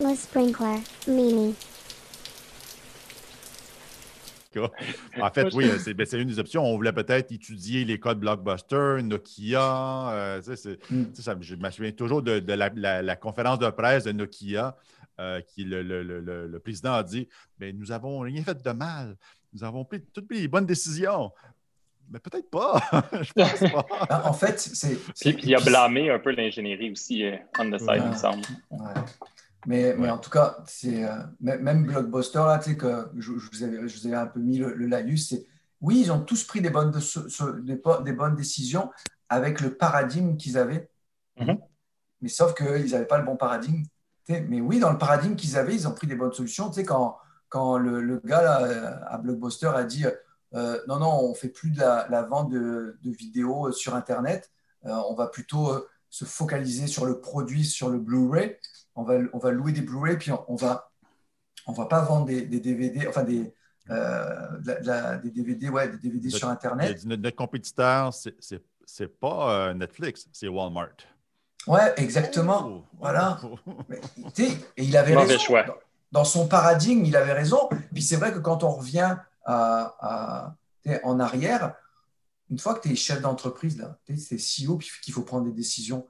Le sprinkler, Mimi. En fait, oui, ben, c'est une des options. On voulait peut-être étudier les codes Blockbuster, Nokia. Euh, mm. je me souviens toujours de, la, conférence de presse de Nokia, euh, qui le, président a dit mais ben, Nous n'avons rien fait de mal. Nous avons pris toutes les bonnes décisions. Mais peut-être pas. je pense pas. Ah, en fait, c'est. Puis, il a blâmé un peu l'ingénierie aussi, euh, on the side, il me semble. Mais, mais, en tout cas, c'est euh, même Blockbuster, là, tu sais, que je, vous avais, je, vous avais, un peu mis le, le c'est oui, ils ont tous pris des bonnes, des, des bonnes décisions avec le paradigme qu'ils avaient. Mm-hmm. Mais sauf qu'ils n'avaient pas le bon paradigme. Mais oui, dans le paradigme qu'ils avaient, ils ont pris des bonnes solutions. Tu sais, quand, quand le, le gars là, à Blockbuster a dit euh, non, non, on ne fait plus de la, vente de, de, vidéos sur Internet, euh, on va plutôt se focaliser sur le produit, sur le Blu-ray on va, on va louer des Blu-ray, puis on, va, on va pas vendre des, DVD, enfin des, euh, des DVD, ouais, des DVD sur Internet. Notre, compétiteur, c'est, c'est pas euh, Netflix, c'est Walmart. Ouais, exactement. Oh. voilà. et il avait raison. Choix. Dans, son paradigme, il avait raison. Puis c'est vrai que quand on revient à, en arrière, une fois que tu es chef d'entreprise, c'est CEO, puis qu'il faut prendre des décisions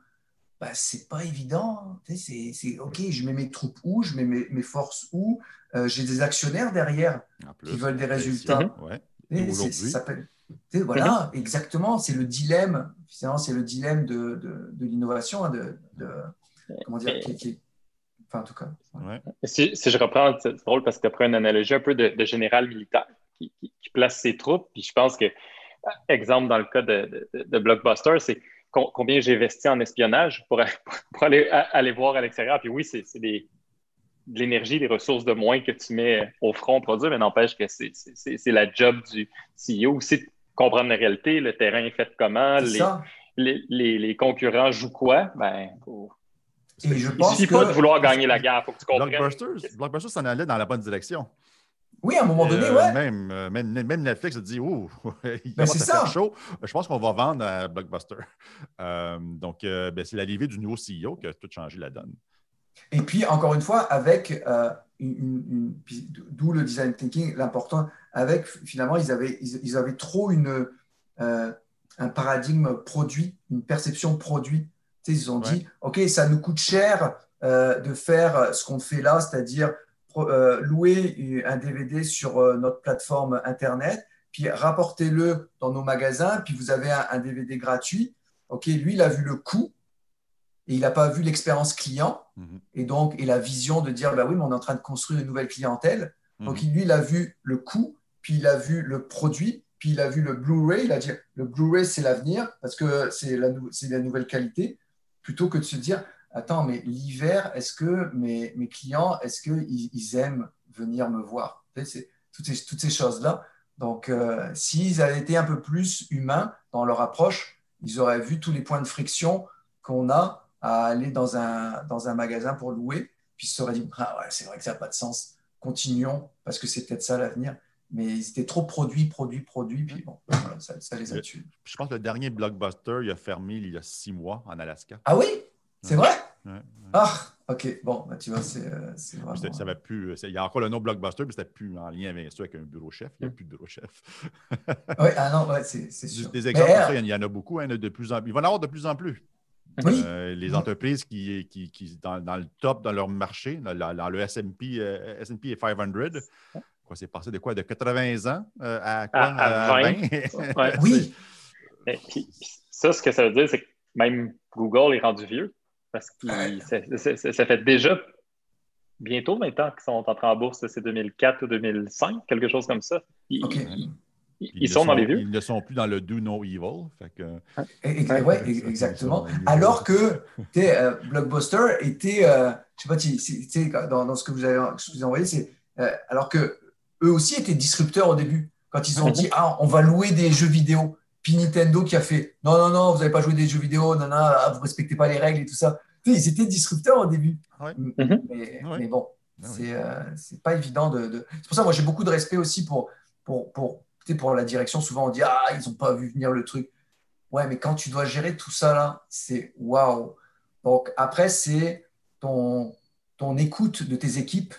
bah, c'est pas évident. C'est OK, je mets mes troupes où, je mets mes, forces où. Euh, j'ai des actionnaires derrière qui veulent des résultats. Ouais. voilà, exactement. C'est le dilemme. C'est le dilemme de, de, l'innovation, hein, de, de, comment dire, enfin en tout cas. Si, si, je reprends, c'est drôle parce que tu as pris une analogie un peu de, général militaire qui, qui, place ses troupes. Puis je pense que, exemple dans le cas de, Blockbuster, c'est combien j'ai investi en espionnage pour, aller, aller, voir à l'extérieur. Puis oui, c'est de l'énergie, des ressources de moins que tu mets au front produit, mais n'empêche que c'est la job du CEO aussi de comprendre la réalité, le terrain est fait comment, les, les, concurrents jouent quoi? Ben, Et je pense suffit pas de vouloir gagner la guerre, il faut que tu comprennes. Blockbuster s'en allait dans la bonne direction. Oui, à un moment donné, euh, Même, euh, même, même, Netflix a dit Ouh, il ben, va chaud. Je pense qu'on va vendre à Blockbuster. Euh, donc, ben, c'est l'arrivée du nouveau CEO qui a tout changé la donne. Et puis, encore une fois, avec une, d'où le design thinking, l'important, avec finalement, ils avaient, ils, avaient trop une, un paradigme produit, une perception produit. Tu sais, ils ont dit OK, ça nous coûte cher de faire ce qu'on fait là, c'est-à-dire euh, louer un DVD sur euh, notre plateforme Internet, puis rapportez-le dans nos magasins, puis vous avez un, DVD gratuit. OK, lui, il a vu le coût et il n'a pas vu l'expérience client mhm. et donc et la vision de dire bah oui, mais on est en train de construire une nouvelle clientèle. Mhm. Donc lui, il a vu le coût, puis il a vu le produit, puis il a vu le Blu-ray. Il a dit le Blu-ray, c'est l'avenir parce que c'est la, la nouvelle qualité, plutôt que de se dire attends, mais l'hiver, est-ce que mes, mes clients, est-ce qu'ils ils aiment venir me voir? C'est toutes ces, toutes ces choses-là. Donc, euh, s'ils avaient été un peu plus humains dans leur approche, ils auraient vu tous les points de friction qu'on a à aller dans un, dans un magasin pour louer, puis ils se seraient dit, ah ouais, c'est vrai que ça n'a pas de sens, continuons, parce que c'est peut-être ça l'avenir. Mais ils étaient trop produits, produits, produits, puis bon, ça, ça, les a tués. Je pense que le dernier blockbuster, il a fermé il y a six mois en Alaska. Ah oui? C'est vrai? Ah, ok. Bon, bah, tu vois, c'est euh, vraiment... Ça va plus, il y a encore le nom Blockbuster, mais c'était plus en lien avec, avec un bureau chef. Il n'y a plus de bureau chef. oui, ah non, ouais, c'est sûr. Des exemples, ça, il y en a beaucoup. Hein, de plus en, il va en avoir de plus en plus. Oui? Euh, les entreprises qui, qui, qui dans, dans, le top dans leur marché, dans, le S&P euh, 500, quoi, c'est passé de quoi? De 80 ans euh, à, quoi, à, 20? oui. ça, ce que ça veut dire, c'est que même Google est rendu vieux. Parce que ça, fait déjà bientôt maintenant qu'ils sont entrés en bourse, c'est 2004 ou 2005, quelque chose comme ça. Ils, ils, sont, dans les vieux. Ils ne sont plus dans le do no evil. Ah, oui, exactement. Alors que euh, Blockbuster était, euh, je ne sais pas, dans, dans, ce que vous avez, vous envoyé, c'est euh, alors que eux aussi étaient disrupteurs au début. Quand ils ont dit, ah, on va louer des jeux vidéo. Puis Nintendo qui a fait non, non, non, vous n'avez pas joué des jeux vidéo, non, non, ah, vous ne respectez pas les règles et tout ça. ils étaient disrupteurs au début. Mhm. Mais, bon, ah c'est euh, c'est pas évident de. C'est pour ça, moi, j'ai beaucoup de respect aussi pour, pour, pour, pour la direction. Souvent, on dit ah, ils n'ont pas vu venir le truc. Ouais, mais quand tu dois gérer tout ça là, c'est waouh. Donc après, c'est ton, ton écoute de tes équipes